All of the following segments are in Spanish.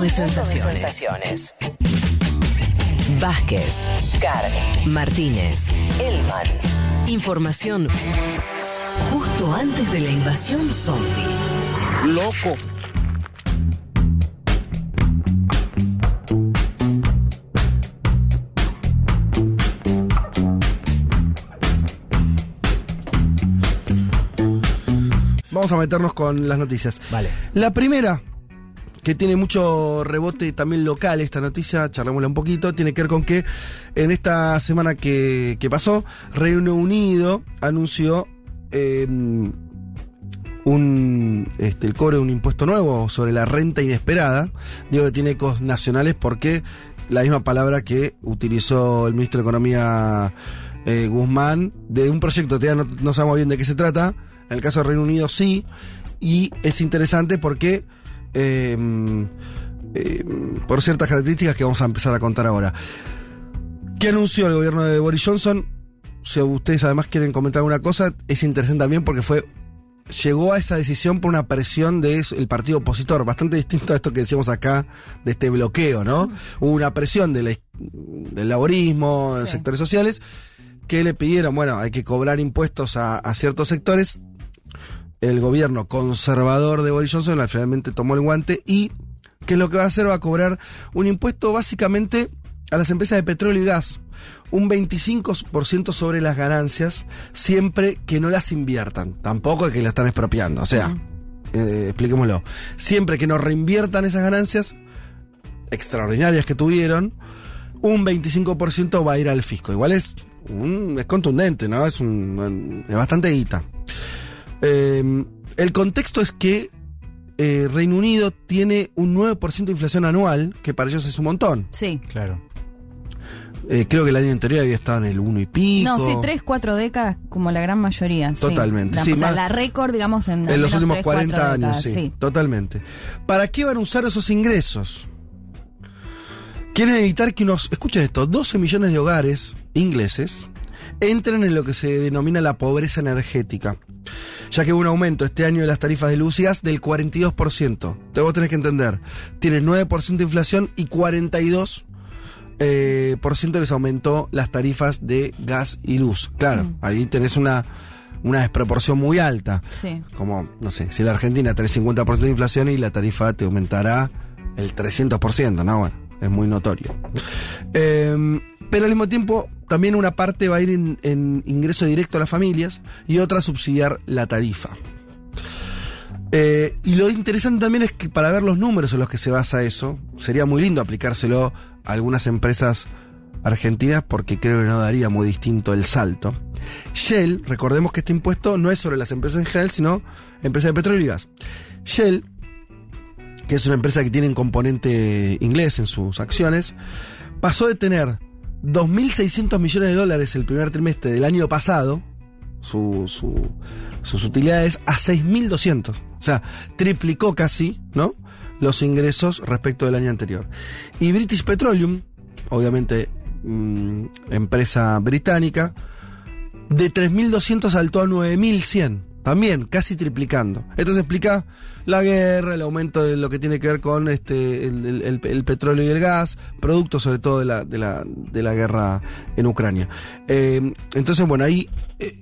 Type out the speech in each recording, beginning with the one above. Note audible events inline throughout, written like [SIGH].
De sensaciones. Vázquez, Carg, Martínez, Elman. Información justo antes de la invasión zombie. Loco. Vamos a meternos con las noticias. Vale. La primera, que tiene mucho rebote también local, esta noticia, charlémosla un poquito, tiene que ver con que en esta semana que, que pasó, Reino Unido anunció eh, un este, el cobre de un impuesto nuevo sobre la renta inesperada. Digo que tiene ecos nacionales porque la misma palabra que utilizó el ministro de Economía eh, Guzmán de un proyecto, todavía no, no sabemos bien de qué se trata. En el caso del Reino Unido sí. Y es interesante porque eh, eh, por ciertas características que vamos a empezar a contar ahora. ¿Qué anunció el gobierno de Boris Johnson? Si ustedes además quieren comentar alguna cosa, es interesante también porque fue llegó a esa decisión por una presión del partido opositor, bastante distinto a esto que decíamos acá, de este bloqueo, ¿no? Hubo una presión del laborismo, de Sí. sectores sociales, que le pidieron, bueno, hay que cobrar impuestos a, a ciertos sectores. El gobierno conservador de Boris Johnson finalmente tomó el guante y, ¿qué es lo que va a hacer? Va a cobrar un impuesto básicamente a las empresas de petróleo y gas. Un 25% sobre las ganancias, siempre que no las inviertan. Tampoco es que las están expropiando. O sea, eh, expliquémoslo. Siempre que no reinviertan esas ganancias extraordinarias que tuvieron, un 25% va a ir al fisco. Igual es, un- es contundente, ¿no? Es, un, es bastante guita. Eh, el contexto es que eh, Reino Unido tiene un 9% de inflación anual, que para ellos es un montón. Sí. Claro. Eh, creo que el año anterior había estado en el 1 y pico. No, sí, tres, cuatro décadas como la gran mayoría. sí. Totalmente, La, sí, o sea, la récord, digamos, en, En los últimos tres, cuatro 40 años, décadas, sí, Totalmente. ¿Para qué van a usar esos ingresos? Quieren evitar que unos, escuchen esto, 12 millones de hogares ingleses entren en lo que se denomina la pobreza energética. Ya que hubo un aumento este año de las tarifas de luz y gas del 42%. Entonces vos tenés que entender, tienes 9% de inflación y 42% eh, por ciento les aumentó las tarifas de gas y luz. Claro, Mm. ahí tenés una, una desproporción muy alta. Sí. Como, no sé, si la Argentina tenés 50% de inflación y la tarifa te aumentará el 300%, ¿no? Bueno, es muy notorio. Eh, pero al mismo tiempo, también una parte va a ir en, ingreso directo a las familias y otra subsidiar la tarifa. Eh, y lo interesante también es que para ver los números en los que se basa eso, sería muy lindo aplicárselo a algunas empresas argentinas porque creo que no daría muy distinto el salto. Shell, recordemos que este impuesto no es sobre las empresas en general, sino empresas de petróleo y gas. Shell, que es una empresa que tiene un componente inglés en sus acciones, pasó de tener 2.600 millones de dólares el primer trimestre del año pasado, su- su- sus utilidades, a 6.200. O sea, triplicó casi, ¿no? Los ingresos respecto del año anterior. Y British Petroleum, obviamente mm, empresa británica, de 3.200 saltó a 9.100. También, casi triplicando. Esto se explica la guerra, el aumento de lo que tiene que ver con este, el, petróleo y el gas, producto sobre todo de la, de la, de la guerra en Ucrania. Eh, entonces, bueno, ahí eh,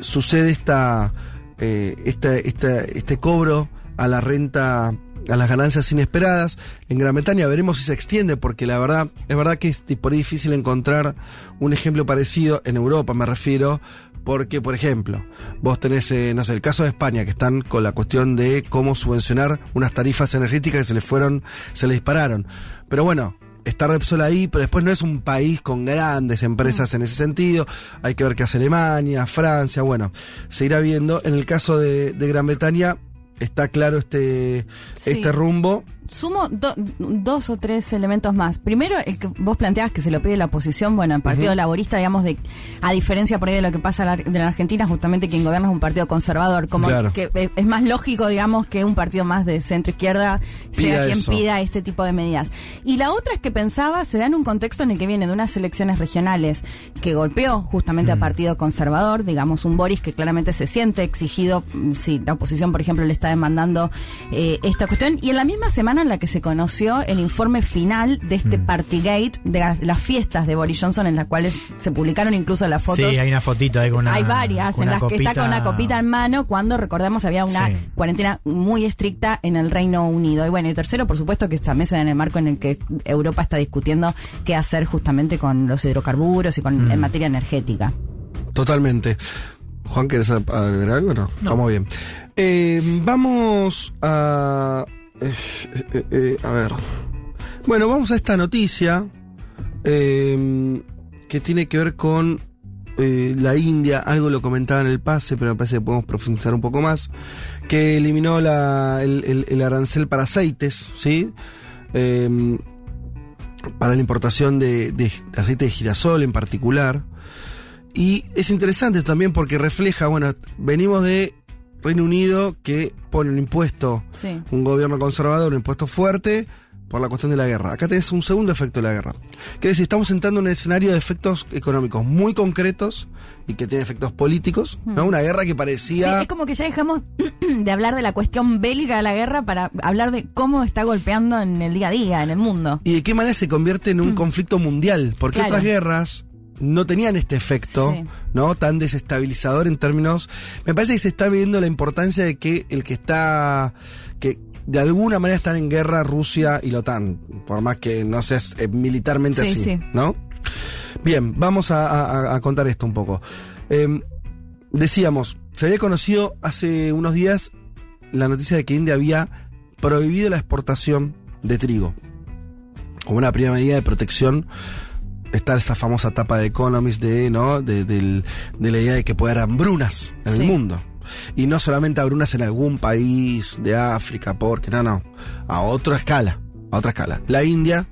sucede esta, eh, esta, esta- este cobro a la renta, a las ganancias inesperadas. En Gran Bretaña veremos si se extiende, porque la verdad, es verdad que es por difícil encontrar un ejemplo parecido en Europa, me refiero. Porque, por ejemplo, vos tenés, eh, no sé, el caso de España, que están con la cuestión de cómo subvencionar unas tarifas energéticas que se les fueron, se les dispararon. Pero bueno, está Repsol ahí, pero después no es un país con grandes empresas en ese sentido. Hay que ver qué hace Alemania, Francia, bueno, se irá viendo. En el caso de, de Gran Bretaña, está claro este, Sí. este rumbo. Sumo do- dos o tres elementos más. Primero, el que vos planteabas que se lo pide la oposición, bueno, el Partido Laborista, digamos, de a diferencia por ahí de lo que pasa en la, de la Argentina, justamente quien gobierna es un partido conservador, como Claro. que eh, es más lógico, digamos, que un partido más de centro izquierda sea quien eso. pida este tipo de medidas. Y la otra es que pensaba, se da en un contexto en el que viene de unas elecciones regionales que golpeó justamente al Partido Conservador, digamos, un Boris que claramente se siente exigido, mm, si la oposición, por ejemplo, le está demandando eh, esta cuestión, y en la misma semana semana en la que se conoció el informe final de este Mm. Partygate, de las, las fiestas de Boris Johnson, en las cuales se publicaron incluso las fotos. Sí, hay una fotito una. Hay varias en las que está con una copita en mano cuando recordemos había una Sí. cuarentena muy estricta en el Reino Unido. Y bueno, y tercero, por supuesto, que esta mesa en el marco en el que Europa está discutiendo qué hacer justamente con los hidrocarburos y con Mm. en materia energética. Totalmente. Juan, ¿quieres agregar algo? No, estamos bien. Eh, vamos a. eh, eh, eh, a ver. Bueno, vamos a esta noticia eh, que tiene que ver con la India. Algo lo comentaba en el pase, pero me parece que podemos profundizar un poco más. Que eliminó el, el- el arancel para aceites, ¿sí? Eh, para la importación de, de aceite de girasol en particular. Y es interesante también porque refleja, bueno, venimos de Reino Unido que pone un impuesto, Sí. un gobierno conservador, un impuesto fuerte por la cuestión de la guerra. Acá tenés un segundo efecto de la guerra. Quiere decir, estamos entrando en un escenario de efectos económicos muy concretos y que tiene efectos políticos, ¿no? Una guerra que Sí, parecía... es como que ya dejamos [CLEARS THROAT] de hablar de la cuestión bélica de la guerra para hablar de cómo está golpeando en el día a día, en el mundo. y de qué manera se convierte en un conflicto mundial, porque. Claro. otras guerras no tenían este efecto, Sí. ¿no? Tan desestabilizador en términos. Me parece que se está viendo la importancia de que el que está. que de alguna manera están en guerra Rusia y la OTAN, por más que no sea eh, militarmente Sí, así, sí. ¿no? Bien, vamos a, a- a contar esto un poco. Eh, decíamos, se había conocido hace unos días la noticia de que India había prohibido la exportación de trigo. Como una primera medida de protección está esa famosa tapa de Economist de, ¿no? de, del- de la idea de que puede haber hambrunas en Sí. el mundo. Y no solamente hambrunas en algún país de África, porque no, no, a otra escala, a otra escala. La India,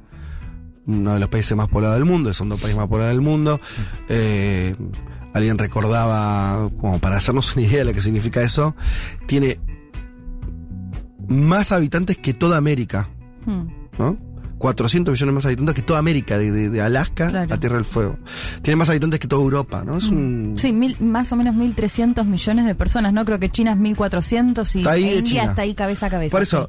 uno de los países más poblados del mundo, el segundo país más poblado del mundo, eh, alguien recordaba, como para hacernos una idea de lo que significa eso, tiene más habitantes que toda América. Hmm. ¿no? 400 millones más habitantes que toda América, de, de- de Alaska Claro. a Tierra del Fuego. Tiene más habitantes que toda Europa, ¿no? Es un... Sí, mil, más o menos 1.300 millones de personas, ¿no? Creo que China es 1.400 y Está ahí de India China. está ahí cabeza a cabeza. Por eso,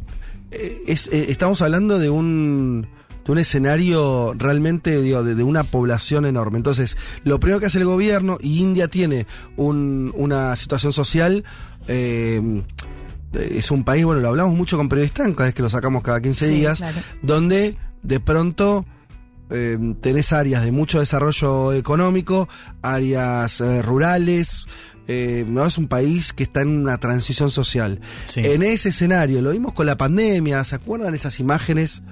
eh, es, eh, estamos hablando de un, de un escenario realmente, digo, de, de una población enorme. Entonces, lo primero que hace el gobierno, y India tiene un- una situación social, eh, es un país, bueno, lo hablamos mucho con periodistas, cada vez que lo sacamos cada 15 Sí, días, claro. donde de pronto eh, tenés áreas de mucho desarrollo económico, áreas eh, rurales, eh, no es un país que está en una transición social. Sí. En ese escenario, lo vimos con la pandemia, ¿se acuerdan esas imágenes?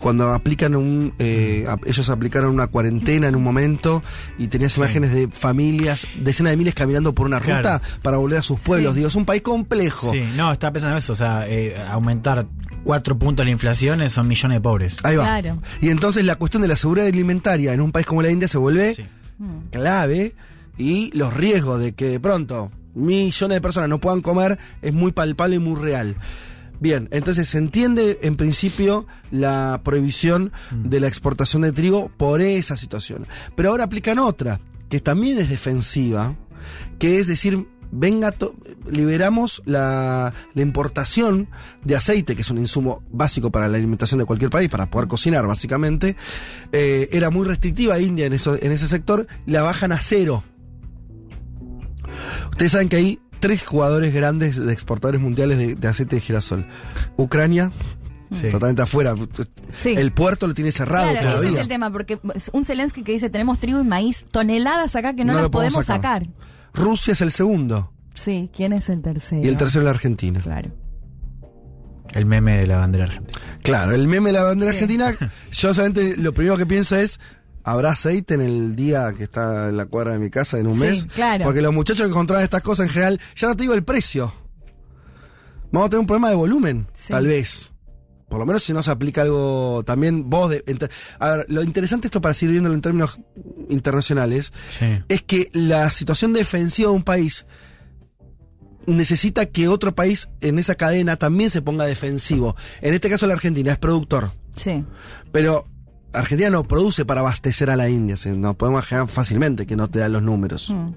Cuando aplican un. eh, ellos aplicaron una cuarentena en un momento y tenías Sí. imágenes de familias, decenas de miles caminando por una Claro. ruta para volver a sus pueblos. Sí. Digo, es un país complejo. Sí, no, estaba pensando eso, o sea, eh, aumentar cuatro puntos la inflación eh, son millones de pobres. Ahí va. Claro. Y entonces la cuestión de la seguridad alimentaria en un país como la India se vuelve Sí. Clave y los riesgos de que de pronto millones de personas no puedan comer es muy palpable y muy real. Bien, entonces se entiende en principio la prohibición de la exportación de trigo por esa situación. Pero ahora aplican otra, que también es defensiva, que es decir, venga, liberamos la, la importación de aceite, que es un insumo básico para la alimentación de cualquier país, para poder cocinar básicamente. Eh, era muy restrictiva India en, eso, en ese sector, la bajan a cero. Ustedes saben que hay tres jugadores grandes de exportadores mundiales de, de aceite de girasol. Ucrania, Sí. totalmente afuera. Sí. El puerto lo tiene cerrado Claro, ese todavía. es el tema, porque es un Zelensky que dice tenemos trigo y maíz, toneladas acá que no, No las lo podemos podemos sacar. sacar. Rusia es el segundo Sí, ¿quién es el tercero? y el tercero es la Argentina. Claro. El meme de la bandera argentina. Claro, el meme de la bandera Sí. argentina, [LAUGHS] yo solamente lo primero que pienso es, ¿habrá aceite en el día que está en la cuadra de mi casa en un Sí, mes? claro. Porque los muchachos que encontraban estas cosas en general, ya no te digo el precio. Vamos a tener un problema de volumen, Sí. tal vez. Por lo menos si no se aplica algo también vos de... enter- A ver, lo interesante esto para seguir viéndolo en términos internacionales, Sí. es que la situación defensiva de un país necesita que otro país en esa cadena también se ponga defensivo. En este caso la Argentina es productor, Sí. pero Argentina no produce para abastecer a la India, se- nos podemos imaginar fácilmente que no te dan los números. Mm.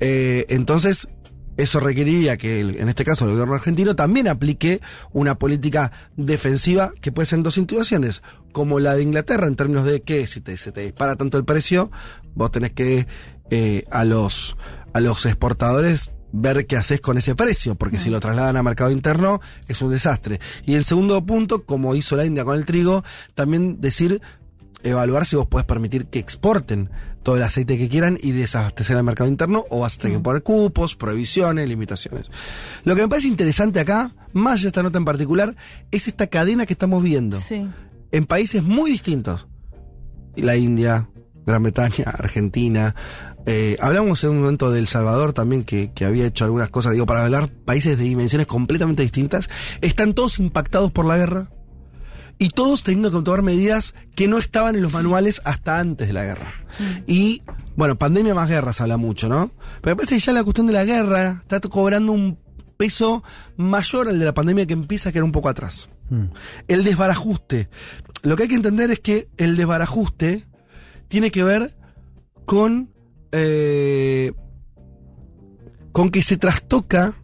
Eh, entonces, eso requeriría que, el- en este caso, el gobierno argentino también aplique una política defensiva que puede ser en dos situaciones, como la de Inglaterra, en términos de que si te, se te dispara tanto el precio, vos tenés que eh, a los a los exportadores ver qué haces con ese precio, porque si lo trasladan a mercado interno es un desastre. Y el segundo punto, como hizo la India con el trigo, también decir evaluar si vos podés permitir que exporten todo el aceite que quieran y desabastecer al mercado interno o vas a tener que poner cupos, prohibiciones, limitaciones. Lo que me parece interesante acá, más esta nota en particular, es esta cadena que estamos viendo Sí. en países muy distintos. La India, Gran Bretaña, Argentina. Eh, hablamos en un momento de El Salvador también, que, que había hecho algunas cosas, digo, para hablar países de dimensiones completamente distintas. Están todos impactados por la guerra y todos teniendo que tomar medidas que no estaban en los manuales hasta antes de la guerra. Y, bueno, pandemia más guerra se habla mucho, ¿no? Pero me parece que ya la cuestión de la guerra está cobrando un peso mayor al de la pandemia que empieza a quedar un poco atrás. El desbarajuste. Lo que hay que entender es que el desbarajuste tiene que ver con. Eh, con que se trastoca.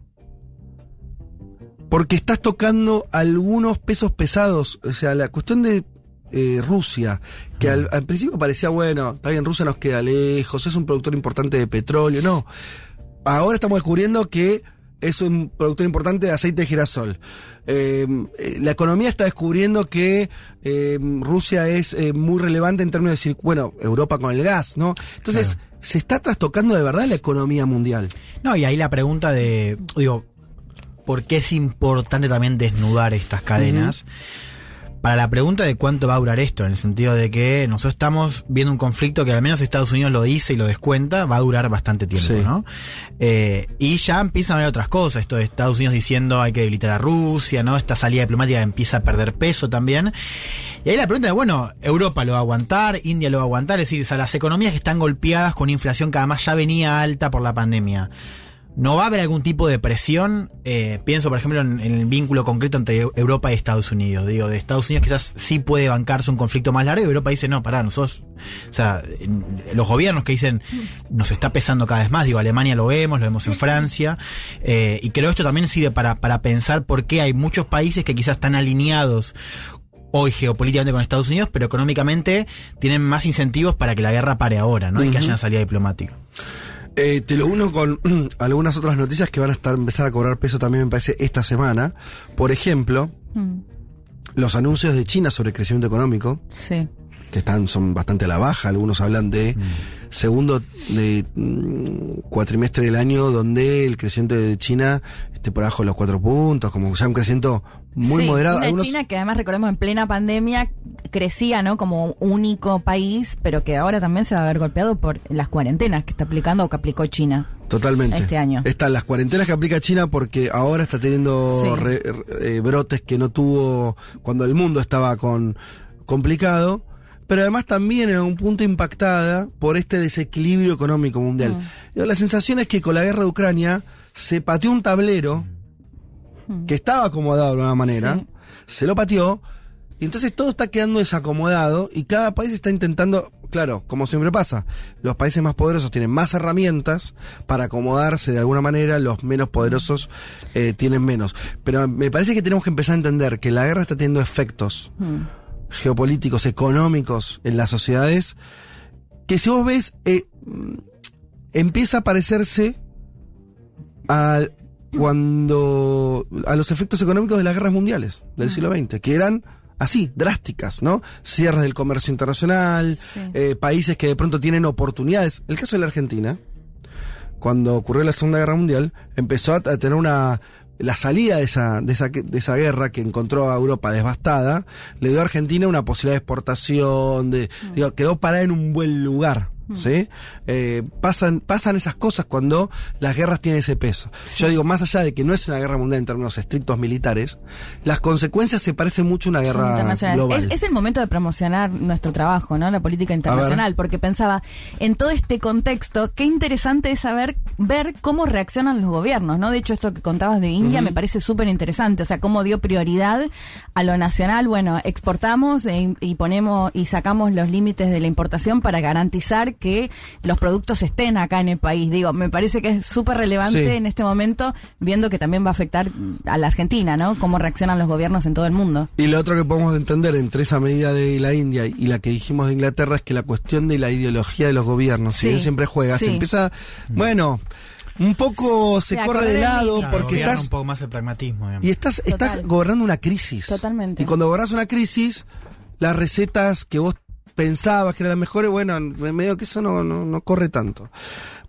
Porque estás tocando algunos pesos pesados. O sea, la cuestión de eh, Rusia, que al, al principio parecía, bueno, está bien, Rusia nos queda lejos, es un productor importante de petróleo. No. Ahora estamos descubriendo que es un productor importante de aceite de girasol. Eh, la economía está descubriendo que eh, Rusia es muy relevante en términos de decir, bueno, Europa con el gas, ¿no? Entonces, se está trastocando de verdad la economía mundial. No, y ahí la pregunta de, digo, ¿por qué es importante también desnudar estas cadenas? Para la pregunta de cuánto va a durar esto, en el sentido de que nosotros estamos viendo un conflicto que al menos Estados Unidos lo dice y lo descuenta, va a durar bastante tiempo, Sí. ¿no? Eh, y ya empiezan a ver otras cosas, esto de Estados Unidos diciendo hay que debilitar a Rusia, ¿no? Esta salida diplomática empieza a perder peso también. Y ahí la pregunta es, bueno, Europa lo va a aguantar, India lo va a aguantar, es decir, o sea, las economías que están golpeadas con inflación que además ya venía alta por la pandemia. ¿No va a haber algún tipo de presión? Eh, pienso, por ejemplo, en, en el vínculo concreto entre Europa y Estados Unidos. Digo, de Estados Unidos quizás sí puede bancarse un conflicto más largo y Europa dice, no, pará, nosotros, o sea, los gobiernos que dicen, nos está pesando cada vez más, digo, Alemania lo vemos, lo vemos en Francia, eh, y creo esto también sirve para, para pensar por qué hay muchos países que quizás están alineados hoy geopolíticamente con Estados Unidos, pero económicamente tienen más incentivos para que la guerra pare ahora, ¿no? Y que haya una salida diplomática. Eh, te lo uno con [CLEARS THROAT] algunas otras noticias que van a estar empezar a cobrar peso también me parece esta semana. Por ejemplo, Mm, los anuncios de China sobre crecimiento económico, Sí. que están son bastante a la baja. Algunos hablan de segundo de, mm, cuatrimestre del año donde el crecimiento de China esté por abajo de los cuatro puntos, como ya un crecimiento muy Sí, moderado. Una Algunos- China que además recordemos en plena pandemia crecía, ¿no? Como único país, pero que ahora también se va a ver golpeado por las cuarentenas que está aplicando o que aplicó China. Totalmente. este año. Están las cuarentenas que aplica China porque ahora está teniendo Sí. re- re- eh, brotes que no tuvo cuando el mundo estaba con complicado. Pero además también en algún punto impactada por este desequilibrio económico mundial. Mm. La sensación es que con la guerra de Ucrania se pateó un tablero que estaba acomodado de alguna manera. Sí. se lo pateó, y entonces todo está quedando desacomodado y cada país está intentando, claro, como siempre pasa, los países más poderosos tienen más herramientas para acomodarse de alguna manera, los menos poderosos eh, tienen menos. Pero me parece que tenemos que empezar a entender que la guerra está teniendo efectos Mm. geopolíticos, económicos en las sociedades, que si vos ves, eh, mm, empieza a parecerse a cuando a los efectos económicos de las guerras mundiales del siglo XX, que eran así, drásticas, ¿no? Cierres del comercio internacional, Sí. eh, países que de pronto tienen oportunidades. El caso de la Argentina, cuando ocurrió la Segunda Guerra Mundial, empezó a, a tener una la salida de esa, de esa de esa guerra que encontró a Europa devastada, le dio a Argentina una posibilidad de exportación, de, digo, quedó parada en un buen lugar. ¿Sí? Eh, pasan, pasan esas cosas cuando las guerras tienen ese peso. Yo digo, más allá de que no es una guerra mundial en términos estrictos militares, las consecuencias se parecen mucho a una guerra global. Es, es el momento de promocionar nuestro trabajo, ¿no? La política internacional, porque pensaba, en todo este contexto, qué interesante es saber, ver cómo reaccionan los gobiernos, ¿no? De hecho, esto que contabas de India me parece súper interesante, o sea, cómo dio prioridad a lo nacional, bueno, exportamos e- y ponemos y sacamos los límites de la importación para garantizar que los productos estén acá en el país. Digo, me parece que es súper relevante Sí. en este momento, viendo que también va a afectar a la Argentina, ¿no? Cómo reaccionan los gobiernos en todo el mundo. Y lo otro que podemos entender entre esa medida de la India y la que dijimos de Inglaterra es que la cuestión de la ideología de los gobiernos, si bien siempre juega, se empieza, bueno, un poco se corre de lado. Claro, porque estás un poco más el pragmatismo. digamos. y estás, estás gobernando una crisis. Totalmente. Y cuando gobernás una crisis, las recetas que vos pensabas que eran las mejores, bueno, medio que eso no, no, no corre tanto.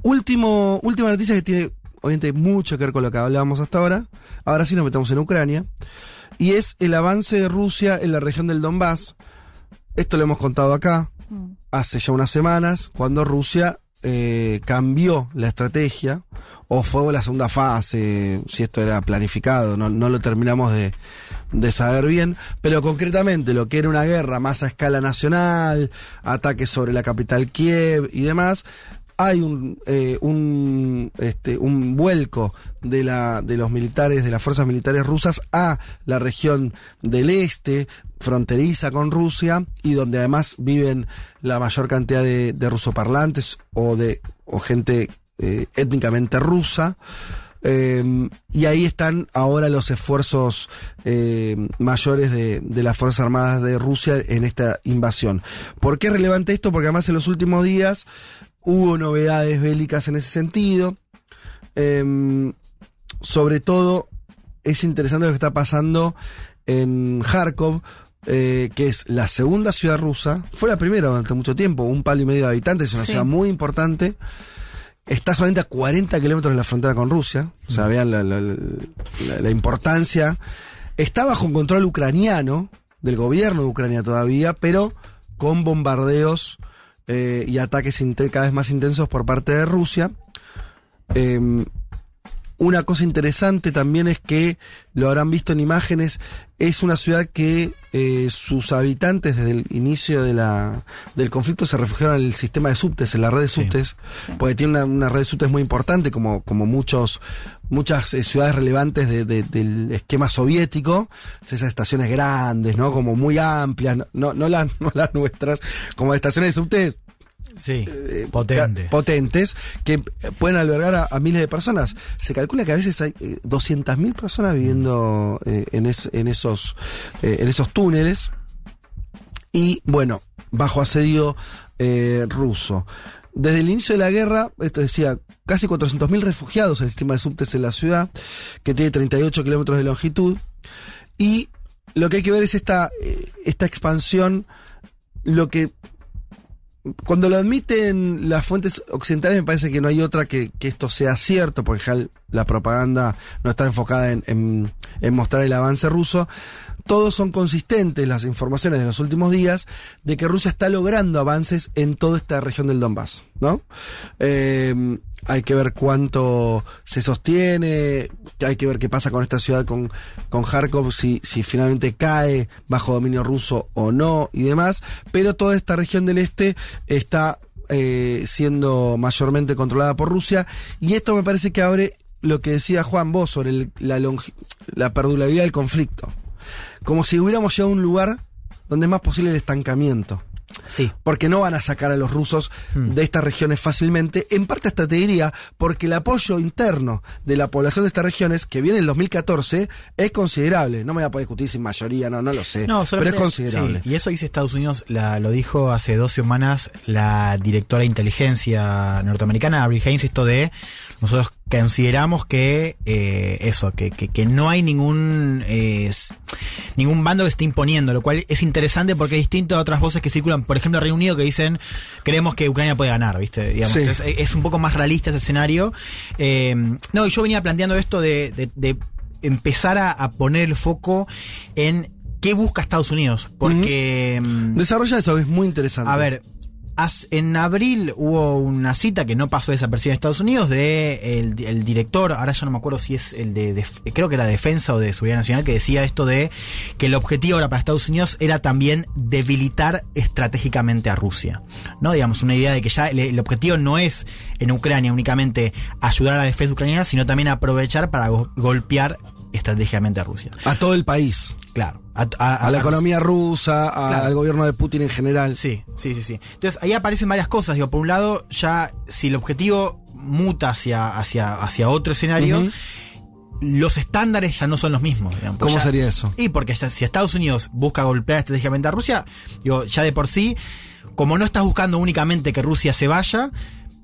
Último, última noticia que tiene, obviamente, mucho que ver con lo que hablábamos hasta ahora. Ahora sí nos metemos en Ucrania. Y es el avance de Rusia en la región del Donbass. Esto lo hemos contado acá Mm. hace ya unas semanas, cuando Rusia eh, cambió la estrategia, o fue la segunda fase, si esto era planificado, no, no lo terminamos de, de saber bien, pero concretamente lo que era una guerra más a escala nacional, ataques sobre la capital Kiev y demás, hay un, eh, un, este, un vuelco de, la, de los militares, de las fuerzas militares rusas a la región del este, fronteriza con Rusia, y donde además viven la mayor cantidad de, rusoparlantes o de gente eh, étnicamente rusa. Eh, y ahí están ahora los esfuerzos eh, mayores de, de las Fuerzas Armadas de Rusia en esta invasión. ¿Por qué es relevante esto? Porque además en los últimos días hubo novedades bélicas en ese sentido. Eh, sobre todo es interesante lo que está pasando en Kharkov, eh, que es la segunda ciudad rusa. Fue la primera durante mucho tiempo, un palo y medio de habitantes, es una Sí. ciudad muy importante. Está solamente a 40 kilómetros de la frontera con Rusia. O sea, vean la, la- la- la importancia. Está bajo control ucraniano, del gobierno de Ucrania todavía, pero con bombardeos eh, y ataques cada vez más intensos por parte de Rusia. Eh, una cosa interesante también es que, lo habrán visto en imágenes, es una ciudad que eh, sus habitantes desde el inicio de la, del conflicto se refugiaron en el sistema de subtes, en la red de Sí. subtes, porque tiene una, una red de subtes muy importante, como, como muchos, muchas eh, ciudades relevantes de- de- del esquema soviético, esas estaciones grandes, ¿no? Como muy amplias, no, no, las, [LAUGHS] no las nuestras, como estaciones de subtes Sí, eh, potente. ca- potentes que eh, pueden albergar a, a miles de personas. Se calcula que a veces hay eh, 200.000 personas viviendo eh, en, es- en, esos, eh, en esos túneles. Y bueno, bajo asedio eh, ruso. Desde el inicio de la guerra, esto decía, casi 400.000 refugiados en el sistema de subtes en la ciudad, que tiene 38 kilómetros de longitud. Y lo que hay que ver es esta, eh, esta expansión, lo que cuando lo admiten las fuentes occidentales, me parece que no hay otra que, que esto sea cierto, porque la propaganda no está enfocada en, en- en mostrar el avance ruso. Todos son consistentes las informaciones de los últimos días de que Rusia está logrando avances en toda esta región del Donbass, ¿no? Eh, hay que ver cuánto se sostiene, hay que ver qué pasa con esta ciudad, con, con Kharkov, si, si finalmente cae bajo dominio ruso o no y demás, pero toda esta región del este está eh, siendo mayormente controlada por Rusia. Y esto me parece que abre lo que decía Juan vos sobre el- la, la perdurabilidad del conflicto, como si hubiéramos llegado a un lugar donde es más posible el estancamiento Sí. porque no van a sacar a los rusos de estas regiones fácilmente. En parte hasta te diría, porque el apoyo interno de la población de estas regiones, que viene en el 2014, es considerable. No me voy a poder discutir sin mayoría, no, no lo sé. No, pero es considerable. sí, y eso dice Estados Unidos, la, lo dijo hace dos semanas la directora de inteligencia norteamericana, Avril Haines, esto de nosotros consideramos que eh, eso, que, que, que no hay ningún eh, ningún bando que esté imponiendo, lo cual es interesante porque es distinto a otras voces que circulan, por ejemplo, en Reino Unido que dicen creemos que Ucrania puede ganar, ¿viste? Digamos, Sí. Entonces, es un poco más realista ese escenario. Eh, no, y yo venía planteando esto de, de- de empezar a, a poner el foco en qué busca Estados Unidos. Porque, mm, Desarrolla eso, es muy interesante. a ver, en abril hubo una cita que no pasó desapercibida en Estados Unidos de el, el director, ahora ya no me acuerdo si es el de, de- creo que era Defensa o de Seguridad Nacional, que decía esto de que el objetivo ahora para Estados Unidos era también debilitar estratégicamente a Rusia. ¿No? Digamos, una idea de que ya el, el objetivo no es en Ucrania únicamente ayudar a la defensa ucraniana, sino también aprovechar para go- golpear estratégicamente a Rusia. A todo el país. Claro. A, a- A la economía rusa, a- Claro. al gobierno de Putin en general. Sí, sí, sí, sí. Entonces ahí aparecen varias cosas. Digo, por un lado, ya si el objetivo muta hacia, hacia, hacia otro escenario, los estándares ya no son los mismos. digamos. ¿Cómo ya- sería eso? Y porque si Estados Unidos busca golpear estratégicamente a Rusia, digo, ya de por sí, como no estás buscando únicamente que Rusia se vaya,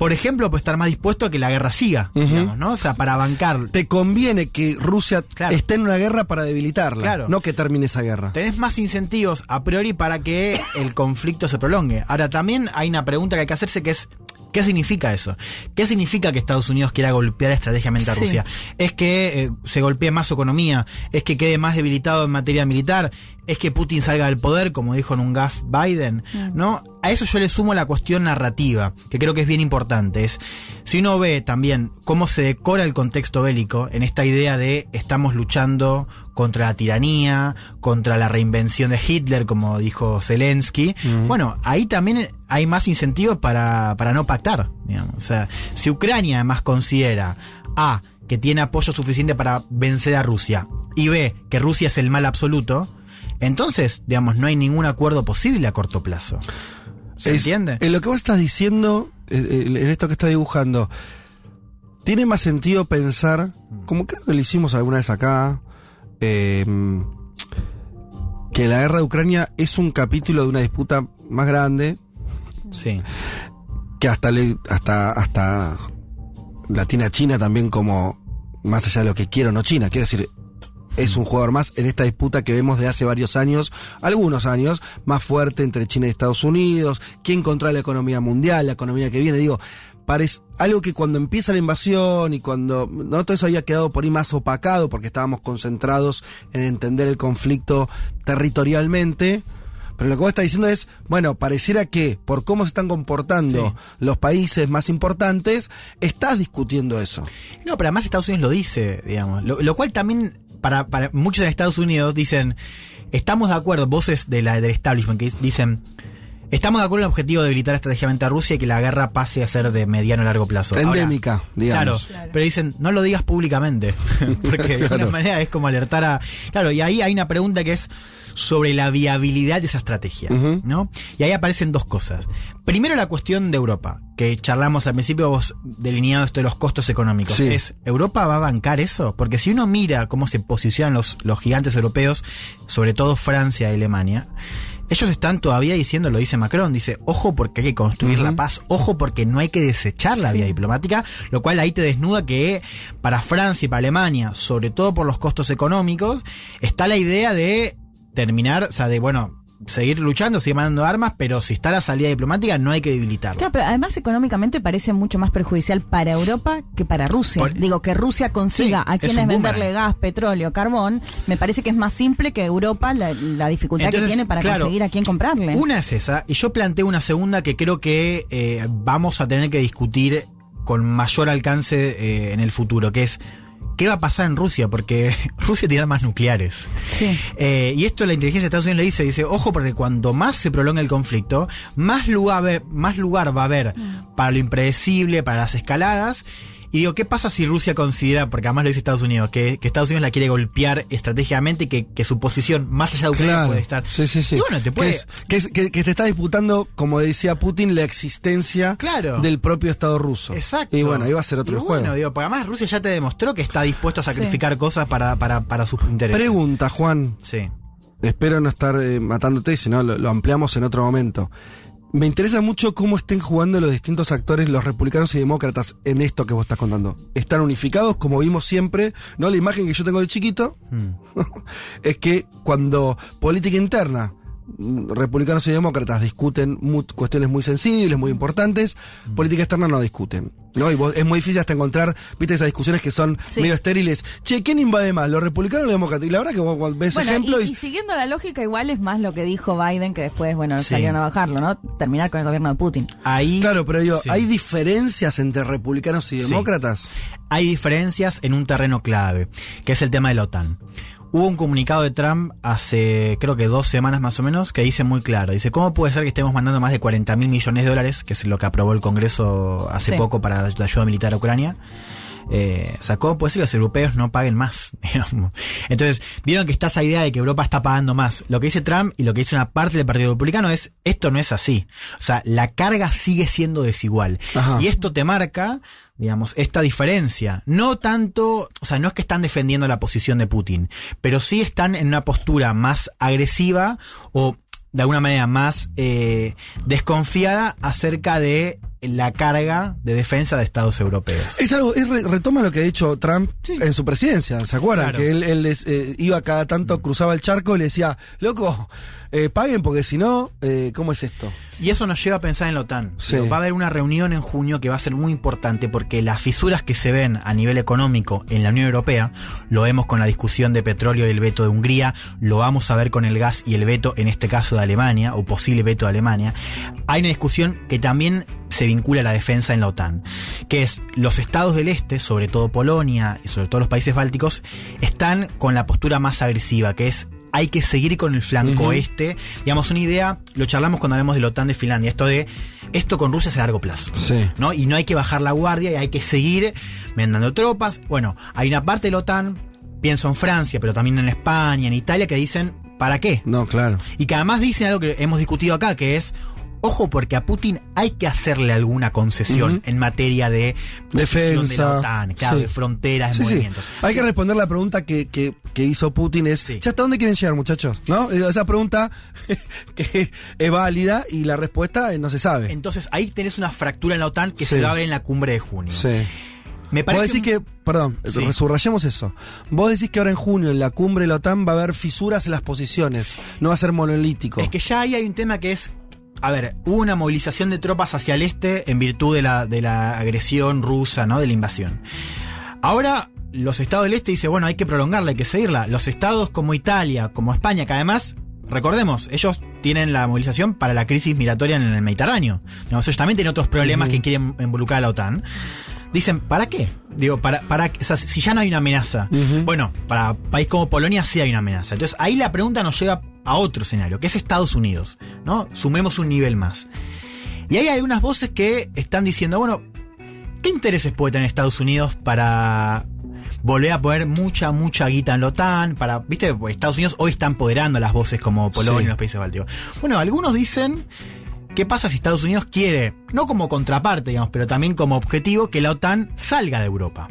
por ejemplo, puede estar más dispuesto a que la guerra siga, digamos, ¿no? O sea, para bancar. Te conviene que Rusia Claro. esté en una guerra para debilitarla, Claro. no que termine esa guerra. Tenés más incentivos a priori para que el conflicto se prolongue. Ahora, también hay una pregunta que hay que hacerse que es, ¿qué significa eso? ¿Qué significa que Estados Unidos quiera golpear estratégicamente a Sí. Rusia? ¿Es que eh, se golpee más su economía? ¿Es que quede más debilitado en materia militar? ¿Es que Putin salga del poder, como dijo en un gaf Biden? ¿No? A eso yo le sumo la cuestión narrativa, que creo que es bien importante. Es, si uno ve también cómo se decora el contexto bélico en esta idea de estamos luchando contra la tiranía, contra la reinvención de Hitler, como dijo Zelensky, bueno, ahí también hay más incentivos para, para no pactar. Digamos. O sea, si Ucrania además considera A, que tiene apoyo suficiente para vencer a Rusia, y B, que Rusia es el mal absoluto, entonces, digamos, no hay ningún acuerdo posible a corto plazo. ¿Se Es- entiende? En lo que vos estás diciendo, eh, eh, en esto que estás dibujando, tiene más sentido pensar, como creo que lo hicimos alguna vez acá, eh, que la guerra de Ucrania es un capítulo de una disputa más grande, Sí. que hasta le, hasta hasta la tiene a China también como más allá de lo que quiero no China quiero decir es un jugador más en esta disputa que vemos de hace varios años, algunos años, más fuerte entre China y Estados Unidos, quién controla la economía mundial, la economía que viene, digo, parece algo que cuando empieza la invasión y cuando no todo eso había quedado por ahí más opacado porque estábamos concentrados en entender el conflicto territorialmente, pero lo que vos estás diciendo es, bueno, pareciera que por cómo se están comportando Sí. los países más importantes, estás discutiendo eso. No, pero además Estados Unidos lo dice, digamos. Lo, lo cual también, para, para muchos en Estados Unidos dicen, estamos de acuerdo, voces de la, del establishment que dicen, estamos de acuerdo en el objetivo de debilitar estratégicamente a Rusia y que la guerra pase a ser de mediano a largo plazo. Ahora, Endémica, digamos. Claro, pero dicen, no lo digas públicamente, [LAUGHS] porque de alguna manera es como alertar a... Claro, y ahí hay una pregunta que es sobre la viabilidad de esa estrategia. ¿no? Y ahí aparecen dos cosas. Primero la cuestión de Europa, que charlamos al principio vos delineado esto de los costos económicos. Sí. Es, ¿Europa va a bancar eso? Porque si uno mira cómo se posicionan los, los gigantes europeos, sobre todo Francia y Alemania, ellos están todavía diciendo, lo dice Macron, dice, ojo porque hay que construir la paz, ojo porque no hay que desechar la vía diplomática, lo cual ahí te desnuda que para Francia y para Alemania, sobre todo por los costos económicos, está la idea de terminar, o sea, de, bueno, seguir luchando, seguir mandando armas, pero si está la salida diplomática no hay que debilitarla. Claro, pero además económicamente parece mucho más perjudicial para Europa que para Rusia. Por- Digo, que Rusia consiga Sí, a es quienes venderle gas, petróleo, carbón, me parece que es más simple que Europa la, la dificultad Entonces, que tiene para claro, conseguir a quién comprarle. Una es esa, y yo planteo una segunda que creo que eh, vamos a tener que discutir con mayor alcance eh, en el futuro, que es qué va a pasar en Rusia, porque [LAUGHS] Rusia tiene armas nucleares. Sí. Eh, y esto la inteligencia de Estados Unidos le dice, dice, ojo, porque cuanto más se prolonga el conflicto, más lugar, más lugar va a haber para lo impredecible, para las escaladas. Y digo, ¿qué pasa si Rusia considera, porque además lo dice Estados Unidos, que, que Estados Unidos la quiere golpear estratégicamente y que, que su posición más allá de Ucrania Claro. puede estar? Sí, sí, sí. Y bueno, te puede... que, es- que, es- que- que te está disputando, como decía Putin, la existencia Claro. del propio Estado ruso. Exacto. Y bueno, ahí va a ser otro Y el bueno, juego. digo, porque además Rusia ya te demostró que está dispuesto a sacrificar cosas para, para, para sus intereses. Pregunta, Juan. Sí. Espero no estar eh, matándote, si no lo, lo ampliamos en otro momento. Me interesa mucho cómo estén jugando los distintos actores, los republicanos y demócratas, en esto que vos estás contando. ¿Están unificados, como vimos siempre? ¿No? La imagen que yo tengo de chiquito Mm. [LAUGHS] es que cuando política interna, republicanos y demócratas discuten cuestiones muy sensibles, muy importantes, política externa no discuten. ¿no? Y vos- es muy difícil hasta encontrar, viste, esas discusiones que son Sí. medio estériles. Che, ¿quién invade más, los republicanos o los demócratas? Y la verdad que vos, ves Bueno, ejemplos y, y- y siguiendo la lógica, igual es más lo que dijo Biden, que después, bueno, Sí. salieron a bajarlo, ¿no? Terminar con el gobierno de Putin. Ahí, Claro, pero digo, Sí. ¿hay diferencias entre republicanos y Sí. demócratas? hay diferencias en un terreno clave, que es el tema de la OTAN. Hubo un comunicado de Trump hace creo que dos semanas más o menos que dice muy claro, dice, ¿cómo puede ser que estemos mandando más de 40 mil millones de dólares, que es lo que aprobó el Congreso hace Sí. poco para la ayuda militar a Ucrania? Eh, o sea, ¿cómo puede ser que los europeos no paguen más? [LAUGHS] Entonces, vieron que está esa idea de que Europa está pagando más. Lo que dice Trump y lo que dice una parte del Partido Republicano es, esto no es así. O sea, la carga sigue siendo desigual. Ajá. Y esto te marca digamos, esta diferencia. No tanto, o sea, no es que están defendiendo la posición de Putin, pero sí están en una postura más agresiva o de alguna manera más eh, desconfiada acerca de la carga de defensa de Estados europeos. Es algo, es re- retoma lo que ha dicho Trump Sí. en su presidencia, ¿se acuerdan? Claro. Que él, él les, eh, iba cada tanto, cruzaba el charco y le decía, loco, eh, paguen porque si no, eh, ¿cómo es esto? Y eso nos lleva a pensar en la OTAN. Sí. Va a haber una reunión en junio que va a ser muy importante porque las fisuras que se ven a nivel económico en la Unión Europea, lo vemos con la discusión de petróleo y el veto de Hungría, lo vamos a ver con el gas y el veto, en este caso de Alemania, o posible veto de Alemania. Hay una discusión que también se vincula a la defensa en la OTAN, que es los estados del este, sobre todo Polonia y sobre todo los países bálticos, están con la postura más agresiva, que es hay que seguir con el flanco este. Digamos, una idea, lo charlamos cuando hablamos de la OTAN de Finlandia, esto de, esto con Rusia es a largo plazo. Sí. ¿no? Y no hay que bajar la guardia y hay que seguir mandando tropas. Bueno, hay una parte de la OTAN, pienso en Francia, pero también en España, en Italia, que dicen, ¿para qué? No, claro. Y que además dicen algo que hemos discutido acá, que es, ojo, porque a Putin hay que hacerle alguna concesión en materia de posición de Defensa. la OTAN, claro, Sí. de fronteras, de Sí, sí. movimientos. Hay que responder la pregunta que, que, que hizo Putin es, Sí. ¿ya hasta dónde quieren llegar, muchachos? ¿No? Eh, Esa pregunta [LAUGHS] que es válida y la respuesta eh, no se sabe. Entonces ahí tenés una fractura en la OTAN que se va a ver en la cumbre de junio. Sí. Me Vos parece decís un- que, perdón, Sí. subrayemos eso. Vos decís que ahora en junio en la cumbre de la OTAN va a haber fisuras en las posiciones, no va a ser monolítico. Es que ya ahí hay un tema que es. A ver, hubo una movilización de tropas hacia el este en virtud de la, de la agresión rusa, ¿no? De la invasión. Ahora, los estados del este dicen, bueno, hay que prolongarla, hay que seguirla. Los estados como Italia, como España, que además, recordemos, ellos tienen la movilización para la crisis migratoria en el Mediterráneo. Ellos también tienen otros problemas que quieren involucrar a la OTAN. Dicen, ¿para qué? Digo, para, para, o sea, si ya no hay una amenaza. Bueno, para país como Polonia sí hay una amenaza. Entonces ahí la pregunta nos lleva a otro escenario, que es Estados Unidos, ¿no? Sumemos un nivel más. Y ahí hay algunas voces que están diciendo, bueno, ¿qué intereses puede tener Estados Unidos para volver a poner mucha, mucha guita en la OTAN? Para, viste, Estados Unidos hoy está empoderando las voces como Polonia Sí. y los países bálticos. Bueno, algunos dicen, ¿qué pasa si Estados Unidos quiere, no como contraparte, digamos, pero también como objetivo, que la OTAN salga de Europa?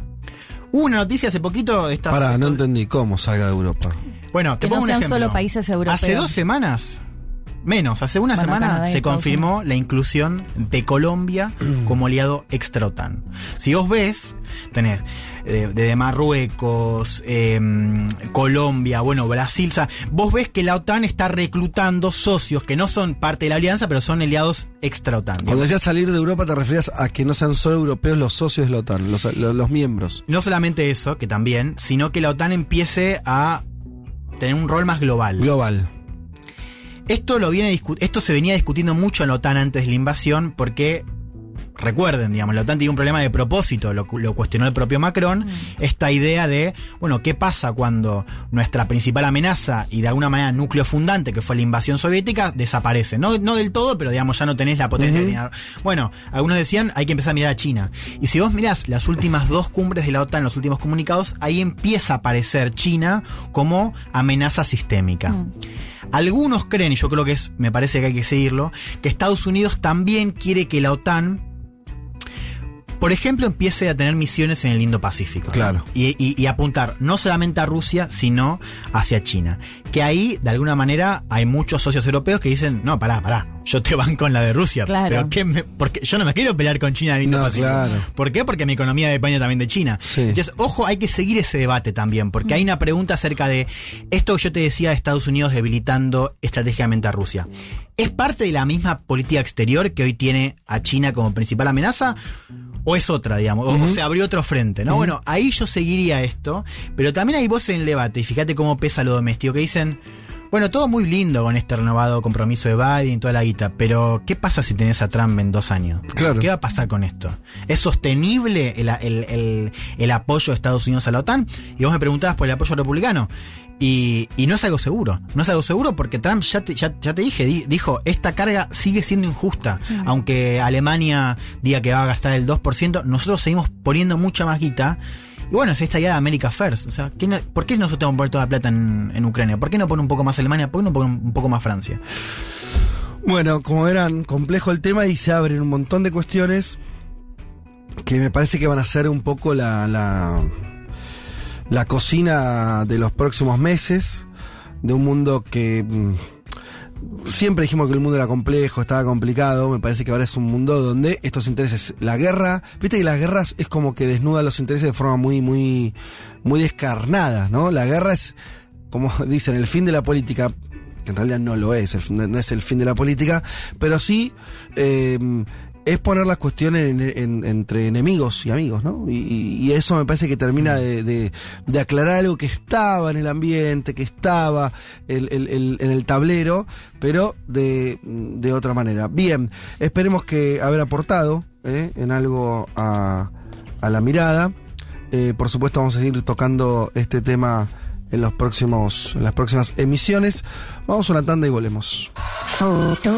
Hubo una noticia hace poquito de. Pará, no entendí cómo salga de Europa. Bueno, te Que no pongo un sean ejemplo. solo países europeos. Hace dos semanas, menos, hace una Bueno, semana se confirmó la inclusión de Colombia [CLEARS THROAT] como aliado extra OTAN. Si vos ves, tenés eh, desde Marruecos, eh, Colombia, bueno, Brasil, o sea, vos ves que la OTAN está reclutando socios que no son parte de la alianza, pero son aliados extra OTAN. Cuando decías salir de Europa te referías a que no sean solo europeos los socios de la OTAN, los, los- los miembros. No solamente eso, que también, sino que la OTAN empiece a tener un rol más global. Global. Esto, lo viene esto se venía discutiendo mucho en la OTAN antes de la invasión porque, recuerden, digamos, la OTAN tiene un problema de propósito, lo, cu- lo cuestionó el propio Macron, esta idea de, bueno, ¿qué pasa cuando nuestra principal amenaza y de alguna manera núcleo fundante, que fue la invasión soviética, desaparece? No, no del todo, pero digamos, ya no tenés la potencia que tenía. Bueno, algunos decían, hay que empezar a mirar a China. Y si vos mirás las últimas dos cumbres de la OTAN, los últimos comunicados, ahí empieza a aparecer China como amenaza sistémica. Mm. Algunos creen, y yo creo que es, me parece que hay que seguirlo, que Estados Unidos también quiere que la OTAN, por ejemplo, empiece a tener misiones en el Indo-Pacífico. ¿no? Claro. Y, y- y apuntar no solamente a Rusia, sino hacia China. Que ahí, de alguna manera, hay muchos socios europeos que dicen, no, pará, pará, yo te banco en la de Rusia. Claro. Pero ¿qué me- porque yo no me quiero pelear con China el No, claro. ¿Por qué? Porque mi economía depende también de China. Sí. Entonces, ojo, hay que seguir ese debate también, porque hay una pregunta acerca de esto que yo te decía de Estados Unidos debilitando estratégicamente a Rusia. ¿Es parte de la misma política exterior que hoy tiene a China como principal amenaza? ¿O es otra, digamos? O- O, se abrió otro frente, ¿no? Bueno, ahí yo seguiría esto, pero también hay voces en el debate, y fíjate cómo pesa lo doméstico, que dicen, Bueno, todo muy lindo con este renovado compromiso de Biden y toda la guita, pero ¿qué pasa si tenés a Trump en dos años? Claro. ¿Qué va a pasar con esto? ¿Es sostenible el, el- el- el apoyo de Estados Unidos a la OTAN? Y vos me preguntabas por el apoyo republicano. Y, y no es algo seguro. No es algo seguro porque Trump, ya te, ya, ya te dije, di- dijo, esta carga sigue siendo injusta. Aunque Alemania diga que va a gastar el 2%, nosotros seguimos poniendo mucha más guita. Y bueno, es esta idea de America First. O sea, ¿qué no- ¿por qué nosotros tenemos que poner toda la plata en, en Ucrania? ¿Por qué no pone un poco más Alemania? ¿Por qué no pone un poco más Francia? Bueno, como verán, complejo el tema y se abren un montón de cuestiones que me parece que van a ser un poco la, la, la cocina de los próximos meses, de un mundo que mm, siempre dijimos que el mundo era complejo, estaba complicado, me parece que ahora es un mundo donde estos intereses, la guerra, viste que las guerras es como que desnuda los intereses de forma muy, muy, muy descarnada, ¿no? La guerra es, como [LAUGHS] dicen, el fin de la política, que en realidad no lo es, no es el fin de la política, pero sí eh, es poner las cuestiones en- en- entre enemigos y amigos, ¿no? Y, eso me parece que termina de, aclarar algo que estaba en el ambiente, que estaba en el tablero, pero de, otra manera. Bien, esperemos que haber aportado ¿eh? en algo a, la mirada. Eh, por supuesto vamos a seguir tocando este tema en los próximos las próximas emisiones. Vamos a una tanda y volvemos. Futuro.